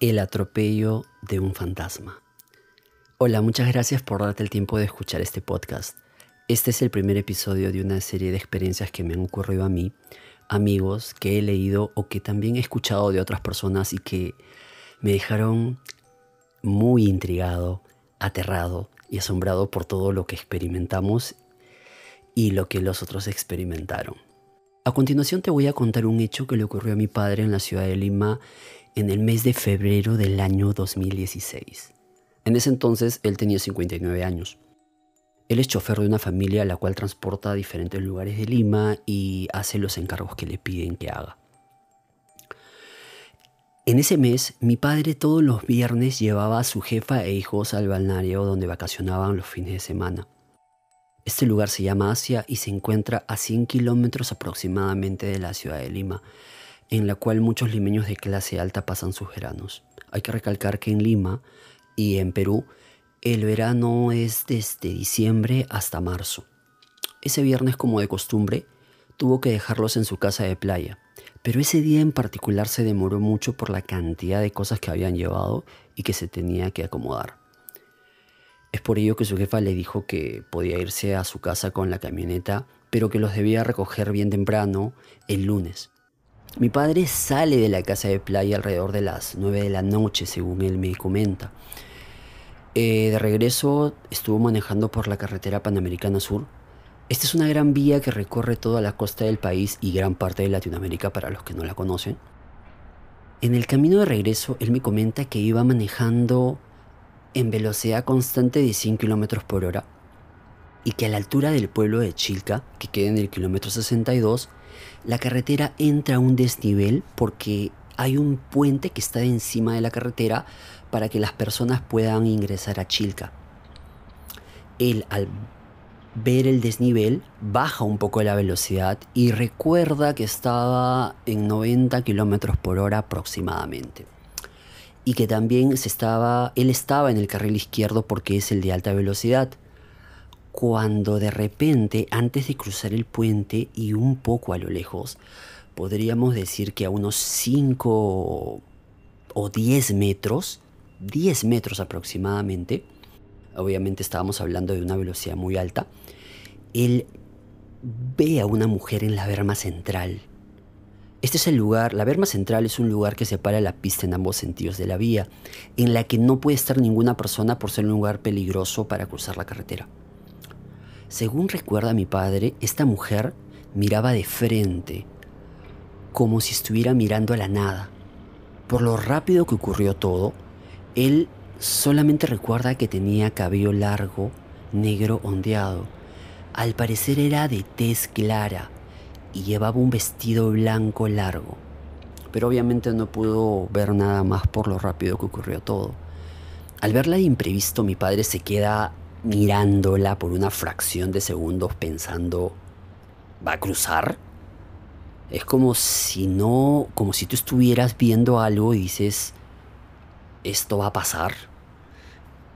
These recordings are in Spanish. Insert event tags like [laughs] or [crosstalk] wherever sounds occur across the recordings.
El atropello de un fantasma. Hola, muchas gracias por darte el tiempo de escuchar este podcast. Este es el primer episodio de una serie de experiencias que me han ocurrido a mí, amigos que he leído o que también he escuchado de otras personas y que me dejaron muy intrigado, aterrado y asombrado por todo lo que experimentamos y lo que los otros experimentaron. A continuación te voy a contar un hecho que le ocurrió a mi padre en la ciudad de Lima en el mes de febrero del año 2016. En ese entonces él tenía 59 años. Él es chofer de una familia a la cual transporta a diferentes lugares de Lima y hace los encargos que le piden que haga. En ese mes, mi padre todos los viernes llevaba a su jefa e hijos al balneario donde vacacionaban los fines de semana. Este lugar se llama Asia y se encuentra a 100 kilómetros aproximadamente de la ciudad de Lima, en la cual muchos limeños de clase alta pasan sus veranos. Hay que recalcar que en Lima y en Perú el verano es desde diciembre hasta marzo. Ese viernes, como de costumbre, tuvo que dejarlos en su casa de playa, pero ese día en particular se demoró mucho por la cantidad de cosas que habían llevado y que se tenía que acomodar. Es por ello que su jefa le dijo que podía irse a su casa con la camioneta, pero que los debía recoger bien temprano el lunes. Mi padre sale de la casa de playa alrededor de las 9 de la noche, según él me comenta. Eh, de regreso estuvo manejando por la carretera Panamericana Sur. Esta es una gran vía que recorre toda la costa del país y gran parte de Latinoamérica para los que no la conocen. En el camino de regreso, él me comenta que iba manejando en velocidad constante de 100 km por hora y que a la altura del pueblo de Chilca, que queda en el kilómetro 62, la carretera entra a un desnivel porque hay un puente que está encima de la carretera para que las personas puedan ingresar a Chilca. Él al ver el desnivel baja un poco la velocidad y recuerda que estaba en 90 km por hora aproximadamente y que también se estaba, él estaba en el carril izquierdo porque es el de alta velocidad. Cuando de repente, antes de cruzar el puente y un poco a lo lejos, podríamos decir que a unos 5 o 10 metros, 10 metros aproximadamente, obviamente estábamos hablando de una velocidad muy alta, él ve a una mujer en la berma central este es el lugar, la berma central es un lugar que separa la pista en ambos sentidos de la vía, en la que no puede estar ninguna persona por ser un lugar peligroso para cruzar la carretera. Según recuerda mi padre, esta mujer miraba de frente, como si estuviera mirando a la nada. Por lo rápido que ocurrió todo, él solamente recuerda que tenía cabello largo, negro ondeado. Al parecer era de tez clara, y llevaba un vestido blanco largo. Pero obviamente no pudo ver nada más por lo rápido que ocurrió todo. Al verla de imprevisto, mi padre se queda mirándola por una fracción de segundos pensando, ¿va a cruzar? Es como si no, como si tú estuvieras viendo algo y dices, esto va a pasar,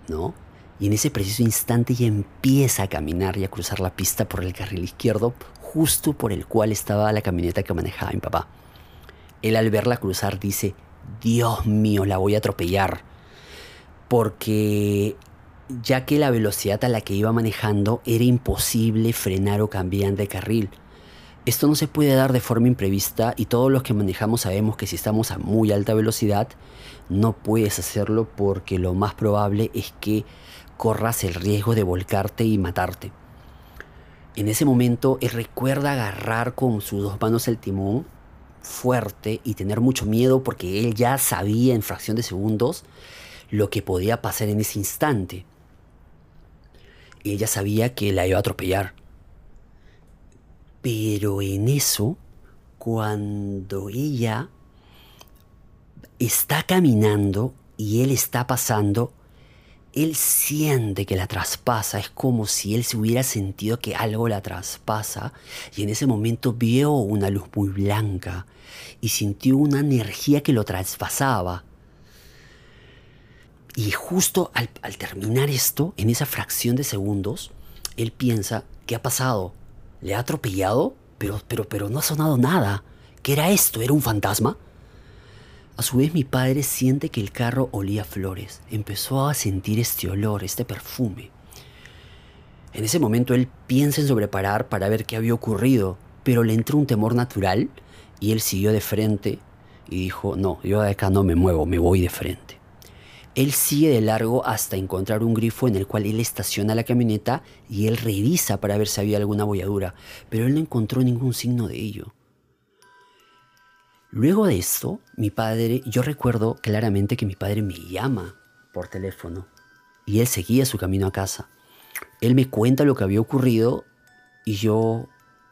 ¿no? Y en ese preciso instante ella empieza a caminar y a cruzar la pista por el carril izquierdo, justo por el cual estaba la camioneta que manejaba mi papá. Él al verla cruzar dice, Dios mío, la voy a atropellar. Porque ya que la velocidad a la que iba manejando era imposible frenar o cambiar de carril. Esto no se puede dar de forma imprevista y todos los que manejamos sabemos que si estamos a muy alta velocidad no puedes hacerlo porque lo más probable es que corras el riesgo de volcarte y matarte. En ese momento él recuerda agarrar con sus dos manos el timón fuerte y tener mucho miedo porque él ya sabía en fracción de segundos lo que podía pasar en ese instante. Ella sabía que la iba a atropellar. Pero en eso, cuando ella está caminando y él está pasando, él siente que la traspasa, es como si él se hubiera sentido que algo la traspasa y en ese momento vio una luz muy blanca y sintió una energía que lo traspasaba. Y justo al, terminar esto, en esa fracción de segundos, él piensa, ¿qué ha pasado? ¿Le ha atropellado? Pero, pero, pero no ha sonado nada. ¿Qué era esto? ¿Era un fantasma? A su vez mi padre siente que el carro olía flores. Empezó a sentir este olor, este perfume. En ese momento él piensa en sobreparar para ver qué había ocurrido, pero le entró un temor natural y él siguió de frente y dijo, no, yo de acá no me muevo, me voy de frente. Él sigue de largo hasta encontrar un grifo en el cual él estaciona la camioneta y él revisa para ver si había alguna bolladura, pero él no encontró ningún signo de ello. Luego de esto, mi padre, yo recuerdo claramente que mi padre me llama por teléfono y él seguía su camino a casa. Él me cuenta lo que había ocurrido y yo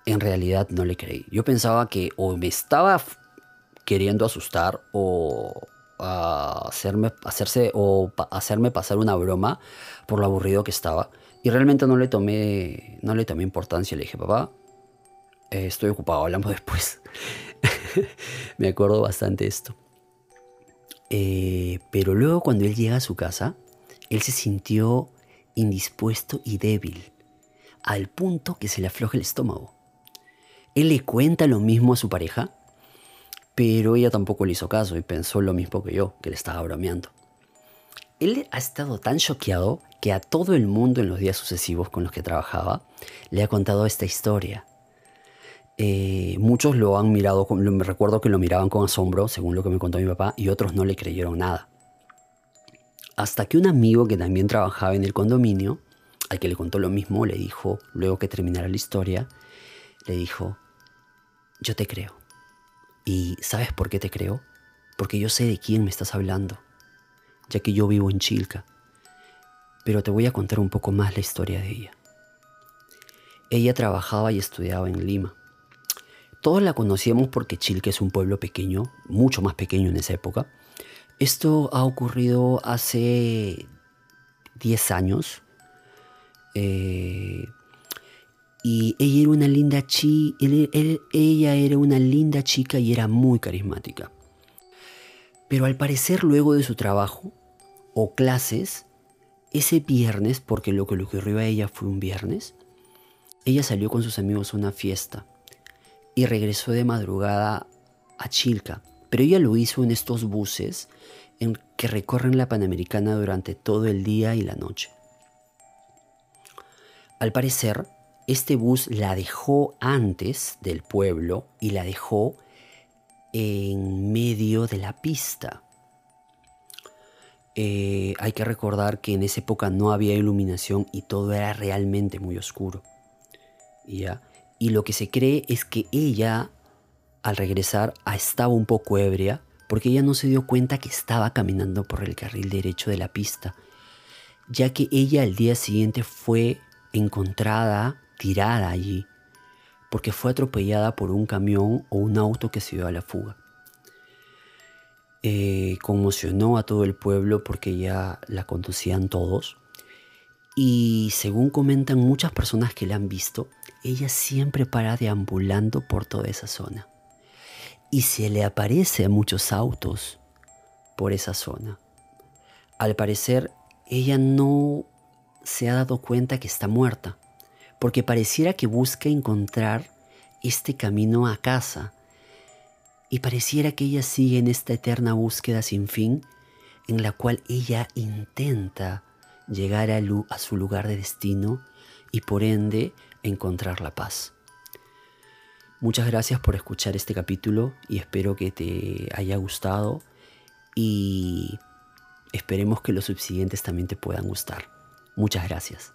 en realidad no le creí. Yo pensaba que o me estaba queriendo asustar o hacerme, hacerse, o hacerme pasar una broma por lo aburrido que estaba. Y realmente no le tomé, no le tomé importancia. Le dije, papá, eh, estoy ocupado, hablamos después. [laughs] Me acuerdo bastante esto. Eh, pero luego cuando él llega a su casa, él se sintió indispuesto y débil, al punto que se le afloja el estómago. Él le cuenta lo mismo a su pareja, pero ella tampoco le hizo caso y pensó lo mismo que yo, que le estaba bromeando. Él ha estado tan choqueado que a todo el mundo en los días sucesivos con los que trabajaba le ha contado esta historia eh, muchos lo han mirado, me recuerdo que lo miraban con asombro, según lo que me contó mi papá, y otros no le creyeron nada. Hasta que un amigo que también trabajaba en el condominio, al que le contó lo mismo, le dijo, luego que terminara la historia, le dijo, yo te creo. ¿Y sabes por qué te creo? Porque yo sé de quién me estás hablando, ya que yo vivo en Chilca. Pero te voy a contar un poco más la historia de ella. Ella trabajaba y estudiaba en Lima todos la conocíamos porque Chilque es un pueblo pequeño, mucho más pequeño en esa época. Esto ha ocurrido hace 10 años. Eh, y ella era una linda chi, ella era una linda chica y era muy carismática. Pero al parecer luego de su trabajo o clases, ese viernes, porque lo que le ocurrió a ella fue un viernes, ella salió con sus amigos a una fiesta y regresó de madrugada a Chilca, pero ella lo hizo en estos buses en que recorren la Panamericana durante todo el día y la noche. Al parecer, este bus la dejó antes del pueblo y la dejó en medio de la pista. Eh, hay que recordar que en esa época no había iluminación y todo era realmente muy oscuro. ¿Ya? y lo que se cree es que ella, al regresar, estaba un poco ebria porque ella no se dio cuenta que estaba caminando por el carril derecho de la pista, ya que ella al día siguiente fue encontrada tirada allí, porque fue atropellada por un camión o un auto que se dio a la fuga. Eh, conmocionó a todo el pueblo porque ya la conducían todos. Y según comentan muchas personas que la han visto, ella siempre para deambulando por toda esa zona. Y se le aparece a muchos autos por esa zona. Al parecer, ella no se ha dado cuenta que está muerta, porque pareciera que busca encontrar este camino a casa, y pareciera que ella sigue en esta eterna búsqueda sin fin, en la cual ella intenta llegar a, su lugar de destino y por ende encontrar la paz. Muchas gracias por escuchar este capítulo y espero que te haya gustado y esperemos que los subsiguientes también te puedan gustar. Muchas gracias.